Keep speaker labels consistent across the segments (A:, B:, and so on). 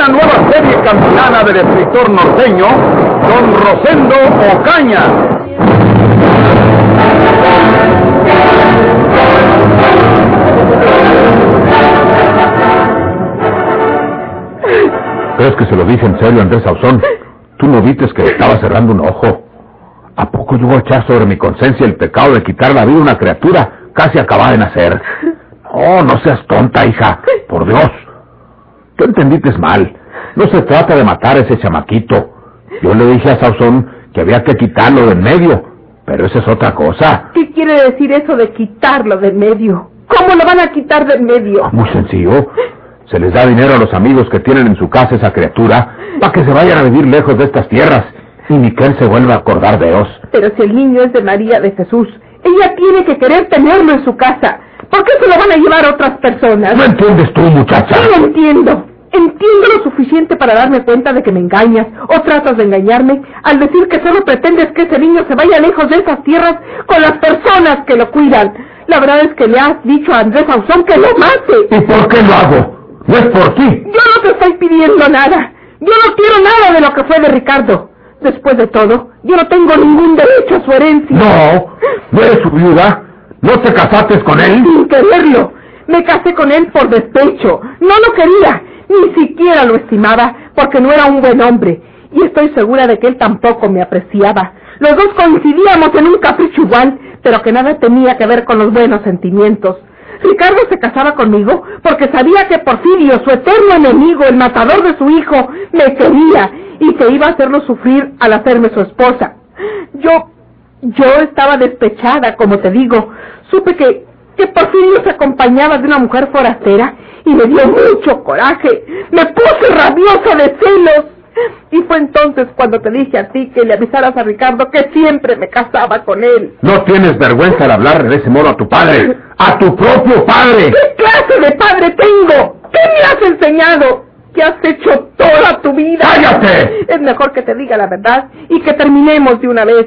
A: Una nueva serie campilana del escritor norteño, Don Rosendo Ocaña. ¿Crees que se lo dije en serio, Andrés Ausón? ¿Tú no viste que estaba cerrando un ojo? ¿A poco yo a echar sobre mi conciencia el pecado de quitar la vida a una criatura casi acabada de nacer? Oh, no seas tonta, hija. Por Dios. Tú entendiste mal. No se trata de matar a ese chamaquito. Yo le dije a Sausón que había que quitarlo de en medio. Pero esa es otra cosa.
B: ¿Qué quiere decir eso de quitarlo de en medio? ¿Cómo lo van a quitar de en medio?
A: Muy sencillo. Se les da dinero a los amigos que tienen en su casa esa criatura para que se vayan a vivir lejos de estas tierras y ni que él se vuelva a acordar de ellos.
B: Pero si el niño es de María de Jesús, ella tiene que querer tenerlo en su casa. ¿Por qué se lo van a llevar otras personas?
A: ¿No entiendes tú, muchacha?
B: Sí, lo entiendo. Entiendo lo suficiente para darme cuenta de que me engañas o tratas de engañarme al decir que solo pretendes que ese niño se vaya lejos de esas tierras con las personas que lo cuidan. La verdad es que le has dicho a Andrés Ausón que lo mate.
A: ¿Y por qué lo hago? No es por ti.
B: Yo no te estoy pidiendo nada. Yo no quiero nada de lo que fue de Ricardo. Después de todo, yo no tengo ningún derecho a su herencia.
A: No, no eres su viuda. ¿No te casaste con él?
B: Sin quererlo. Me casé con él por despecho. No lo quería. Ni siquiera lo estimaba porque no era un buen hombre. Y estoy segura de que él tampoco me apreciaba. Los dos coincidíamos en un capricho igual, pero que nada tenía que ver con los buenos sentimientos. Ricardo se casaba conmigo porque sabía que Porfirio, su eterno enemigo, el matador de su hijo, me quería y que iba a hacerlo sufrir al hacerme su esposa. Yo, yo estaba despechada, como te digo. Supe que, que Porfirio se acompañaba de una mujer forastera y me dio mucho coraje. Me puse rabiosa de celos. Y fue entonces cuando te dije a ti que le avisaras a Ricardo que siempre me casaba con él.
A: No tienes vergüenza al hablar de ese modo a tu padre. ¡A tu propio padre!
B: ¿Qué clase de padre tengo? ¿Qué me has enseñado? ¿Qué has hecho toda tu vida?
A: ¡Cállate!
B: Es mejor que te diga la verdad y que terminemos de una vez.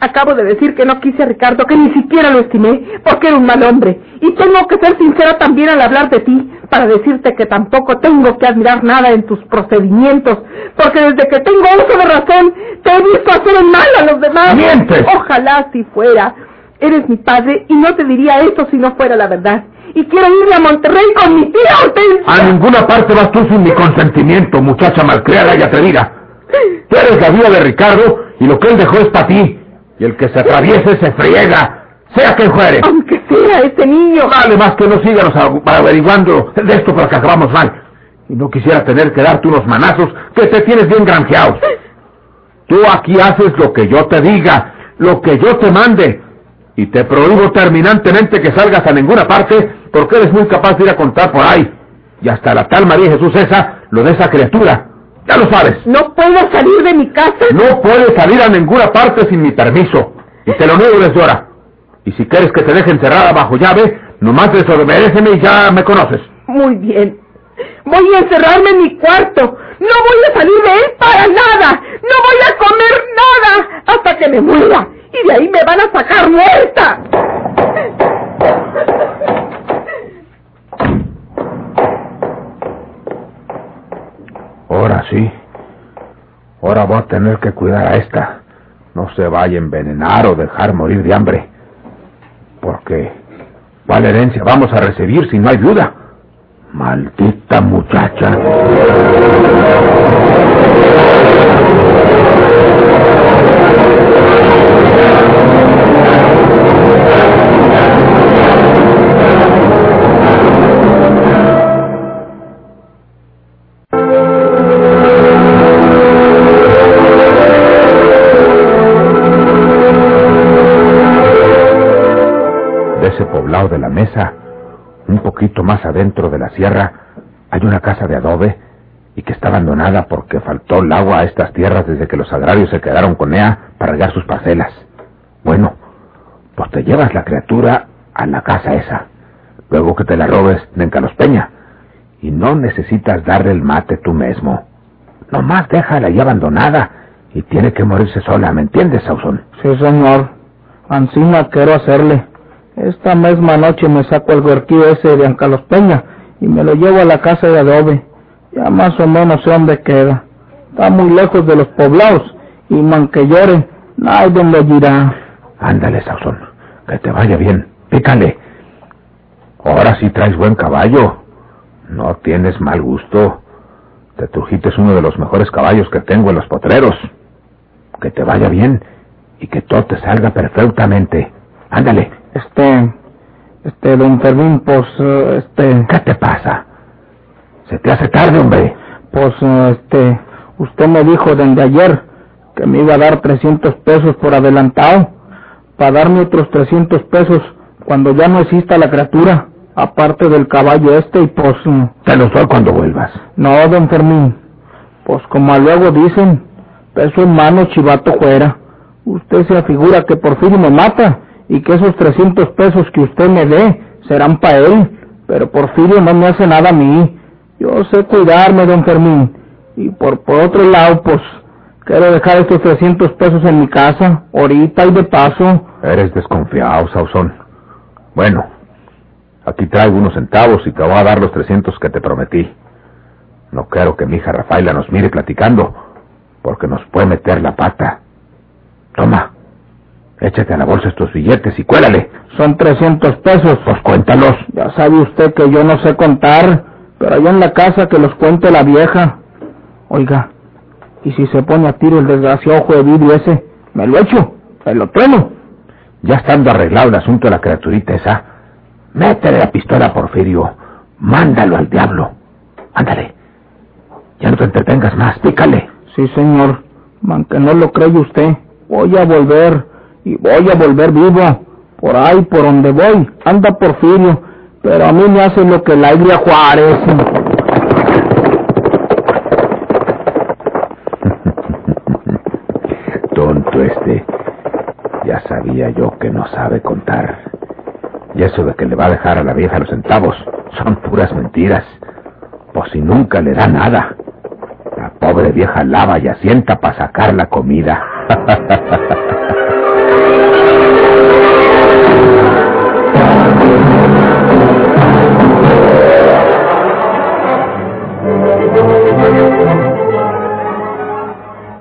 B: Acabo de decir que no quise a Ricardo, que ni siquiera lo estimé, porque era un mal hombre. Y tengo que ser sincera también al hablar de ti, para decirte que tampoco tengo que admirar nada en tus procedimientos, porque desde que tengo uso de razón, te he visto hacer el mal a los demás.
A: ¡Mientes!
B: Ojalá si fuera. Eres mi padre y no te diría esto si no fuera la verdad. Y quiero irme a Monterrey con mi tía Hortensia.
A: A ninguna parte vas tú sin mi consentimiento, muchacha malcriada y atrevida. Tú eres la vida de Ricardo y lo que él dejó es para ti. Y el que se atraviese se friega, sea quien fuere.
B: Aunque sea ese niño.
A: Vale más que no sigas averiguando de esto para que acabamos mal. Y no quisiera tener que darte unos manazos que te tienes bien granjeados. Tú aquí haces lo que yo te diga, lo que yo te mande. Y te prohíbo terminantemente que salgas a ninguna parte porque eres muy capaz de ir a contar por ahí. Y hasta la tal María Jesús esa, lo de esa criatura. Ya lo sabes.
B: ¿No puedo salir de mi casa?
A: No puedes salir a ninguna parte sin mi permiso. Y te lo niego desde ahora. Y si quieres que te deje encerrada bajo llave, nomás desobedéceme y ya me conoces.
B: Muy bien. Voy a encerrarme en mi cuarto. No voy a salir de él para nada. No voy a comer nada hasta que me muera. Y de ahí me van a sacar muerta.
A: Sí. Ahora voy a tener que cuidar a esta. No se vaya a envenenar o dejar morir de hambre. Porque, ¿cuál herencia vamos a recibir si no hay viuda? Maldita muchacha. Ese poblado de la mesa, un poquito más adentro de la sierra, hay una casa de adobe y que está abandonada porque faltó el agua a estas tierras desde que los agrarios se quedaron con ella para regar sus parcelas. Bueno, pues te llevas la criatura a la casa esa, luego que te la robes de Encalospeña, y no necesitas darle el mate tú mismo. Nomás déjala ahí abandonada y tiene que morirse sola, ¿me entiendes, Sausón?
C: Sí, señor. Ancina quiero hacerle. Esta misma noche me saco el huerquillo ese de Ancalospeña y me lo llevo a la casa de adobe. Ya más o menos sé dónde queda. Está muy lejos de los poblados y man que llore, nadie lo dirá.
A: Ándale, Sausón, que te vaya bien. Pícale. Ahora sí traes buen caballo. No tienes mal gusto. Te trujiste uno de los mejores caballos que tengo en los potreros. Que te vaya bien y que todo te salga perfectamente. Ándale.
C: Este, este, don Fermín, pues, eh, este,
A: ¿Qué te pasa? Se te hace tarde, hombre.
C: pues, eh, este, usted me dijo desde ayer que me iba a dar 300 pesos por adelantado, para darme otros 300 pesos cuando ya no exista la criatura, aparte del caballo este, y pues, mm,
A: Te los doy cuando vuelvas.
C: no, don Fermín, pues como luego dicen, peso en mano, chivato fuera. Usted se afigura que Porfirio me mata y que esos 300 pesos que usted me dé serán para él, pero Porfirio no me hace nada a mí. Yo sé cuidarme, don Fermín, y por, por otro lado, pues, quiero dejar estos 300 pesos en mi casa, ahorita y de paso.
A: Eres desconfiado, Sausón. Bueno, aquí traigo unos centavos y te voy a dar los 300 que te prometí. No quiero que mi hija Rafaela nos mire platicando, porque nos puede meter la pata. Toma, échate a la bolsa estos billetes y cuélale.
C: Son 300 pesos.
A: Pues cuéntalos.
C: Ya sabe usted que yo no sé contar, pero allá en la casa que los cuente la vieja. Oiga, ¿y si se pone a tiro el desgraciado ojo de vidrio ese? ¿Me lo echo? ¿Me lo trueno?
A: Ya estando arreglado el asunto de la criaturita esa, métele la pistola a Porfirio. Mándalo al diablo. Ándale. Ya no te entretengas más, pícale.
C: Sí, señor. Man, que no lo cree usted. Voy a volver. Y voy a volver vivo. Por ahí, por donde voy, anda Porfirio. Pero a mí me hace lo que la Iglesia Juárez.
A: Tonto este. Ya sabía yo que no sabe contar. Y eso de que le va a dejar a la vieja los centavos son puras mentiras. Pues si nunca le da nada. La pobre vieja lava y asienta para sacar la comida.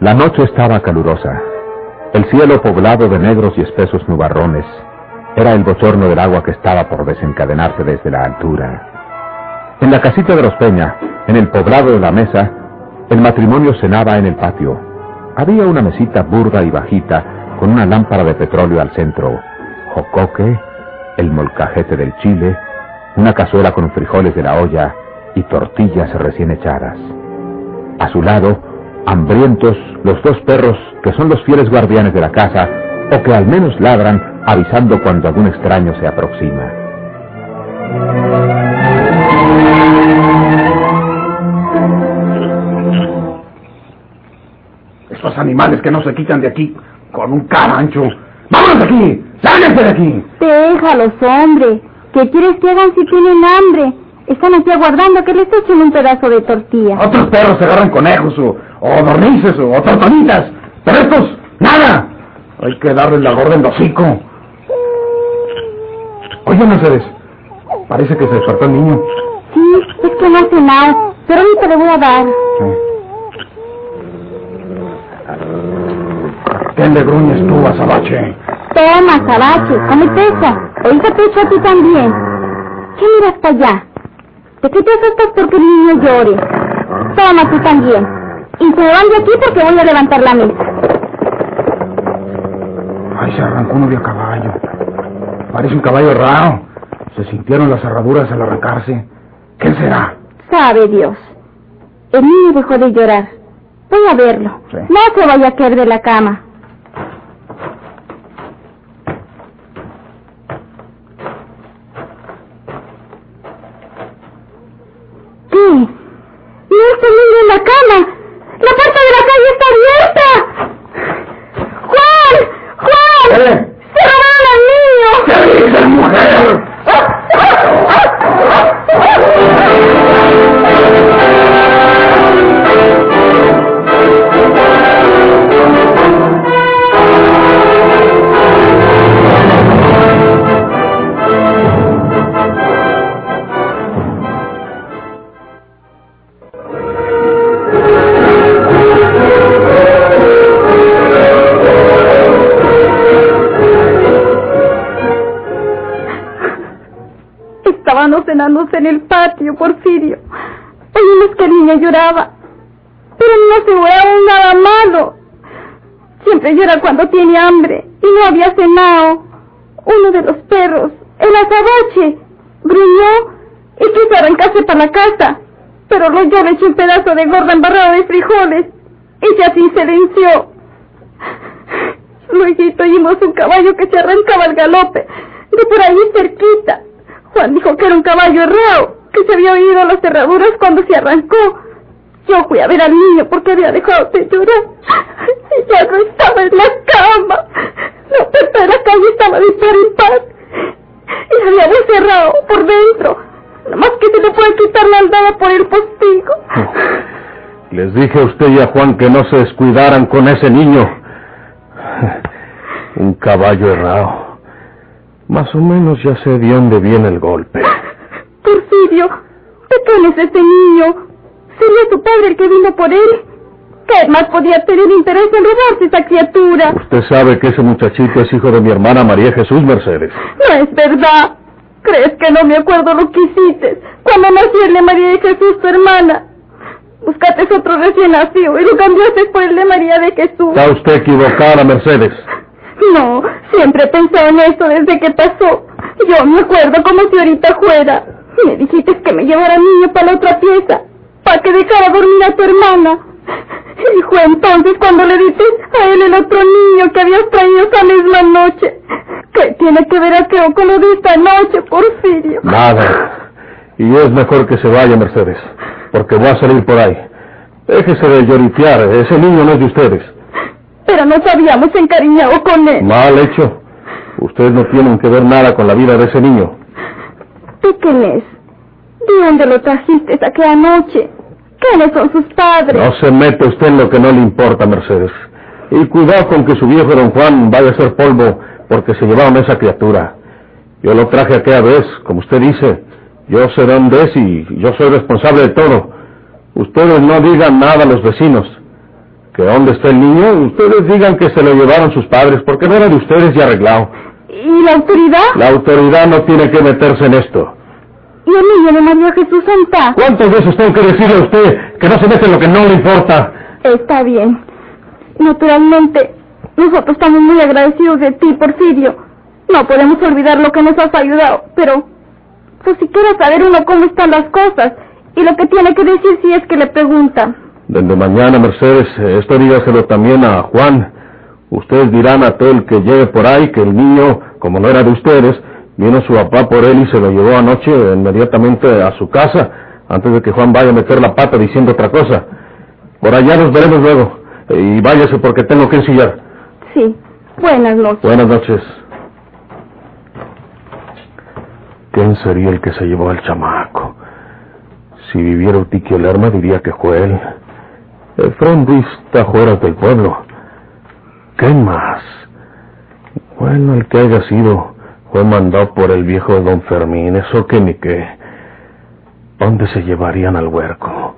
A: La noche estaba calurosa. El cielo poblado de negros y espesos nubarrones era el bochorno del agua que estaba por desencadenarse desde la altura. En la casita de los Peña, en el poblado de la mesa, el matrimonio cenaba en el patio. Había una mesita burda y bajita con una lámpara de petróleo al centro, jocoque, el molcajete del chile, una cazuela con frijoles de la olla y tortillas recién echadas. A su lado, hambrientos, los dos perros que son los fieles guardianes de la casa o que al menos ladran avisando cuando algún extraño se aproxima.
D: Esos animales que no se quitan de aquí con un carancho. ¡Vámonos de aquí! ¡Sálganse de aquí!
E: Déjalos, hombre. ¿Qué quieres que hagan si tienen hambre? Están aquí aguardando que les echen un pedazo de tortilla.
D: Otros perros se agarran conejos o, o dormices o, tortonitas. Pero estos, nada. Hay que darles la gorda en hocico. Oye, Mercedes. Parece que se despertó el niño.
E: Sí, es que no hace mal. Pero ahorita le voy a dar.
D: ¿Qué le gruñes tú, azabache?
E: Toma, Sabache, cómete eso. Ahorita te echo a ti también. ¿Qué miras para allá? ¿De qué te asustas porque el niño llore? Toma tú también. Y se van de aquí porque voy a levantar la mesa.
D: Ay, se arrancó uno de a caballo. Parece un caballo raro. Se sintieron las cerraduras al arrancarse. ¿Quién será?
E: Sabe Dios. El niño dejó de llorar. Voy a verlo.
D: Sí.
E: No se vaya a caer de la cama. Entrenándose en el patio, Porfirio. Oímos que el niño lloraba, pero no aseguraba nada malo. Siempre llora cuando tiene hambre y no había cenado. Uno de los perros, el azabache, gruñó y quiso arrancarse para la casa, pero lo yo un pedazo de gorda embarrado de frijoles y ya así silenció. Luego oímos un caballo que se arrancaba al galope, de por ahí cerquita. Juan dijo que era un caballo errado, que se había oído las cerraduras cuando se arrancó. Yo fui a ver al niño porque había dejado de llorar. Y ya no estaba en la cama. La puerta de la calle estaba de par en par. Y habíamos cerrado por dentro. Nomás que se le puede quitar la aldada por el postigo.
F: Les dije a usted y a Juan que no se descuidaran con ese niño. Un caballo errado. Más o menos ya sé de dónde viene el golpe.
E: Porfirio, ¿de quién es este niño? ¿Sería su padre el que vino por él? ¿Qué más podía tener interés en robarse esa criatura?
F: Usted sabe que ese muchachito es hijo de mi hermana María Jesús Mercedes.
E: No es verdad. ¿Crees que no me acuerdo lo que hiciste cuando nació el de María de Jesús, tu hermana? Buscaste otro recién nacido y lo cambiaste por el de María de Jesús.
F: Está usted equivocada, Mercedes.
E: No, siempre he pensado en esto desde que pasó. Yo me acuerdo como si ahorita fuera. Me dijiste que me llevara al niño para la otra pieza, para que dejara dormir a tu hermana. Y fue entonces cuando le diste a él el otro niño que habías traído esa misma noche. ¿Qué tiene que ver aquello con lo de esta noche, Porfirio?
F: Nada. Y es mejor que se vaya, Mercedes, porque voy a salir por ahí. Déjese de lloriquear, ese niño no es de ustedes.
E: Pero nos habíamos encariñado con él.
F: Mal hecho. Ustedes no tienen que ver nada con la vida de ese niño.
E: ¿De quién es? ¿De dónde lo trajiste aquella noche? ¿Quiénes son sus padres?
F: No se mete usted en lo que no le importa, Mercedes. Y cuidado con que su viejo don Juan vaya a ser polvo porque se llevaron esa criatura. Yo lo traje aquella vez, como usted dice. Yo sé dónde es y yo soy responsable de todo. Ustedes no digan nada a los vecinos. Que dónde está el niño, ustedes digan que se lo llevaron sus padres porque no era de ustedes y arreglado.
E: ¿Y la autoridad?
F: La autoridad no tiene que meterse en esto.
E: ¿Y el niño de María Jesús Santa?
F: ¿Cuántas veces tengo que decirle a usted que no se mete en lo que no le importa?
E: Está bien. Naturalmente, nosotros estamos muy agradecidos de ti, Porfirio. No podemos olvidar lo que nos has ayudado, pero pues si quiere saber uno cómo están las cosas y lo que tiene que decir si es que le pregunta.
F: Desde mañana, Mercedes, esto dígaselo también a Juan. Ustedes dirán a todo el que llegue por ahí que el niño, como no era de ustedes, vino su papá por él y se lo llevó anoche inmediatamente a su casa, antes de que Juan vaya a meter la pata diciendo otra cosa. Por allá nos veremos luego. Y váyase porque tengo que ensillar.
E: Sí. Buenas noches.
F: Buenas noches. ¿Quién sería el que se llevó al chamaco? Si viviera Utiquio Lerma diría que fue él. Efraín Ruiz está fuera del pueblo. ¿Qué más? Bueno, el que haya sido fue mandado por el viejo don Fermín, eso que ni qué. ¿Dónde se llevarían al huerco?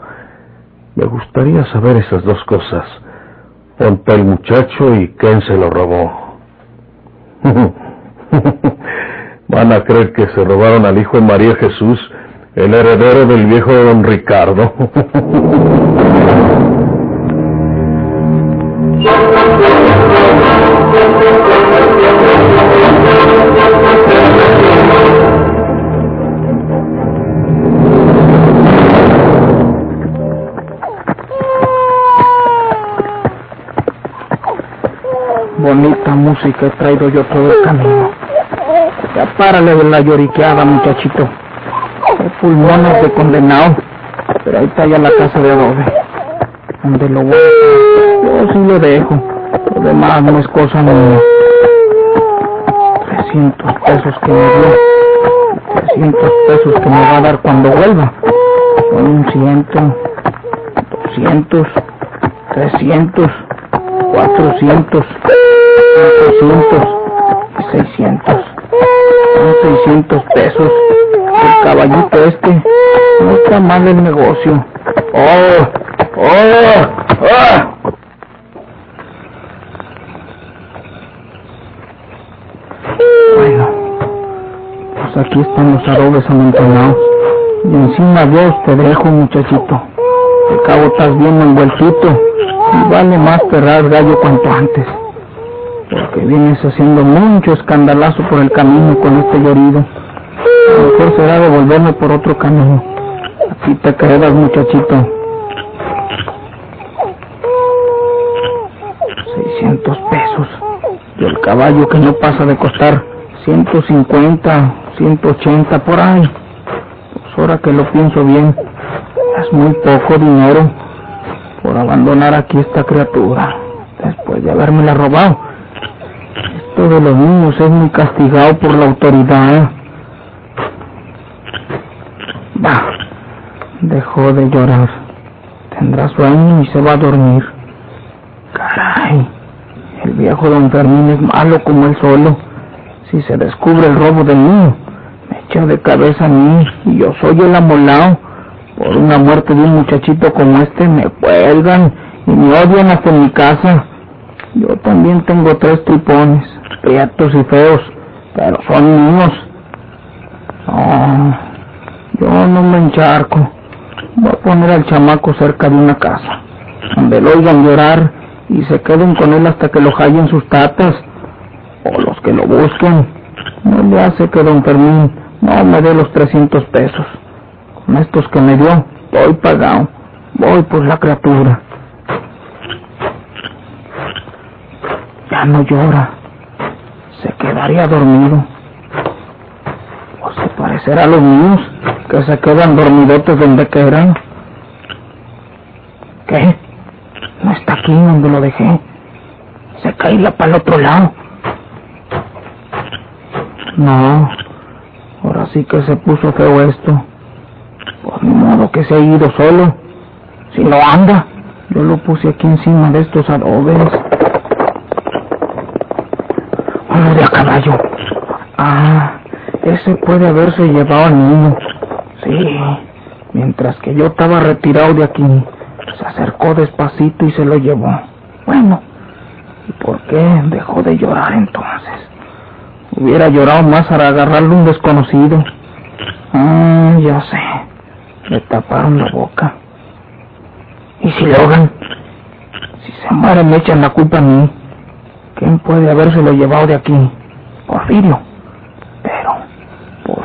F: Me gustaría saber esas dos cosas. ¿Dónde el muchacho y quién se lo robó? Van a creer que se robaron al hijo de María Jesús, el heredero del viejo don Ricardo.
C: Bonita música he traído yo todo el camino. Ya párale de la lloriqueada, muchachito. Pulmones de condenado. Pero ahí está ya la casa de adobe. Donde lo voy a? Yo sí lo dejo. Lo demás no es cosa mía. 300 pesos que me dio. 300 pesos que me va a dar cuando vuelva. Son un ciento, 200, 300, 400, 500 y 600. Son 600 pesos. El caballito este no está mal el negocio. ¡Oh! ¡Oh! ¡Ah! Bueno, pues aquí están los adobes amontonados. Y encima Dios te dejo, muchachito. Al cabo estás bien envueltito y vale más cerrar gallo cuanto antes. Porque vienes haciendo mucho escandalazo por el camino con este llorido. Mejor será devolverme por otro camino. Así te quedas, muchachito. 600 pesos. Y el caballo que no pasa de costar 150, 180 por ahí. Pues ahora que lo pienso bien, es muy poco dinero por abandonar aquí esta criatura después de habérmela robado. Esto de los niños es muy castigado por la autoridad. Va, dejó de llorar. Tendrá sueño y se va a dormir. Caray, el viejo don Fermín es malo como él solo. Si se descubre el robo del niño, me echa de cabeza a mí y yo soy el amolao. Por una muerte de un muchachito como este me cuelgan y me odian hasta en mi casa. Yo también tengo tres tripones, prietos y feos, pero son míos. No, yo no me encharco. Voy a poner al chamaco cerca de una casa, donde lo oigan llorar y se queden con él hasta que lo hallen sus tatas, o los que lo busquen. No le hace que don Fermín no me dé los 300 pesos. Con estos que me dio, voy pagado. Voy por la criatura. Ya no llora. Se quedaría dormido. O se parecerá a los niños que se quedan dormidotes donde quieran. ¿Qué? No está aquí donde lo dejé. Se caíla para el otro lado. No. Ahora sí que se puso feo esto. Por mi modo que se ha ido solo. Si no anda, yo lo puse aquí encima de estos adobes. Uno de a caballo. Ah, ese puede haberse llevado al niño. Sí, mientras que yo estaba retirado de aquí, se acercó despacito y se lo llevó. Bueno, ¿y por qué dejó de llorar entonces? Hubiera llorado más para agarrarle un desconocido. Ah, ya sé. Le taparon la boca. ¿Y si logran? Si se muere me echan la culpa a mí. ¿Quién puede habérselo llevado de aquí? Porfirio.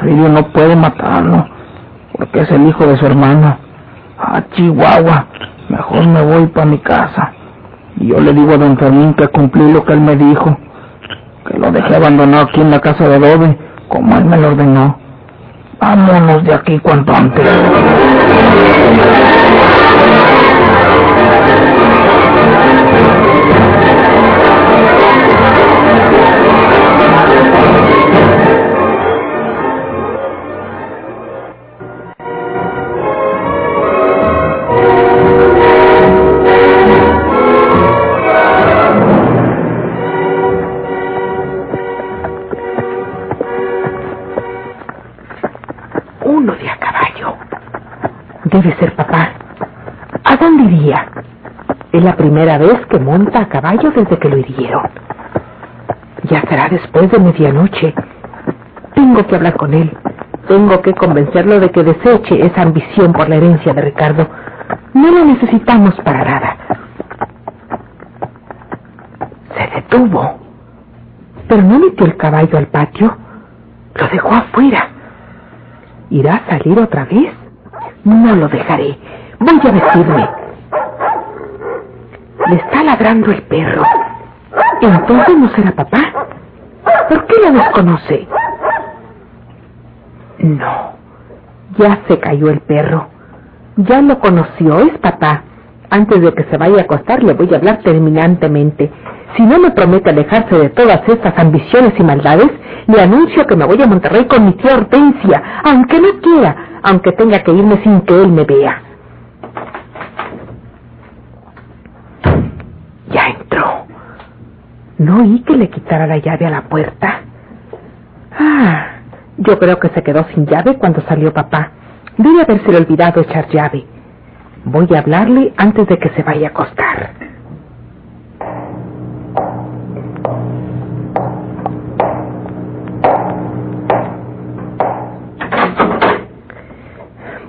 C: Porfirio no puede matarlo, porque es el hijo de su hermana. Ah, Chihuahua, mejor me voy para mi casa. Y yo le digo a don Fermín que cumplí lo que él me dijo, que lo dejé abandonado aquí en la casa de adobe, como él me lo ordenó. Vámonos de aquí cuanto antes.
G: Debe ser papá. ¿A dónde iría? Es la primera vez que monta a caballo desde que lo hirieron. Ya será después de medianoche. Tengo que hablar con él. Tengo que convencerlo de que deseche esa ambición por la herencia de Ricardo. No lo necesitamos para nada. Se detuvo. Pero no metió el caballo al patio. Lo dejó afuera. ¿Irá a salir otra vez? No lo dejaré. Voy a vestirme. Le está ladrando el perro. Entonces no será papá. ¿Por qué lo desconoce? No. Ya se cayó el perro. Ya lo conoció, es papá. Antes de que se vaya a acostar le voy a hablar terminantemente. Si no me promete alejarse de todas estas ambiciones y maldades, le anuncio que me voy a Monterrey con mi tía Hortensia, aunque no quiera, aunque tenga que irme sin que él me vea. Ya entró. No oí que le quitara la llave a la puerta. Ah, yo creo que se quedó sin llave cuando salió papá. Debe habérselo olvidado echar llave. Voy a hablarle antes de que se vaya a acostar.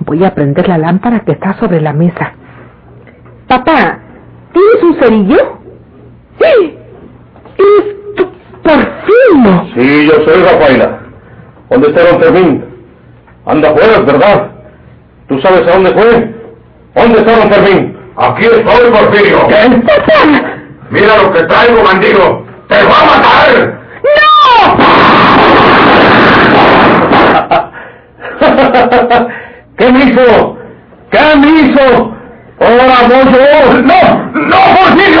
G: Voy a prender la lámpara que está sobre la mesa. Papá, ¿tienes un cerillo? ¡Sí! ¡Es tu Porfirio!
F: Sí, yo soy Rafaela. ¿Dónde está don Fermín? Anda fuera, ¿verdad? ¿Tú sabes a dónde fue? ¿Dónde está don Fermín?
H: Aquí estoy, Porfirio.
F: ¿Qué?
G: ¡Papá!
H: Mira lo que traigo, bandido. ¡Te va a matar!
G: ¡No!
F: ¿Qué me hizo? ¿Qué me hizo? ¡Ahora mozo!
H: ¡No! ¡No, Porfirio!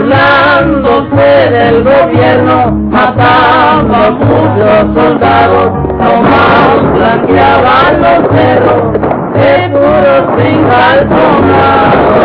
I: burlándose del gobierno, matando a muchos soldados, nomás blanqueaban los cerros, seguros sin calzonado.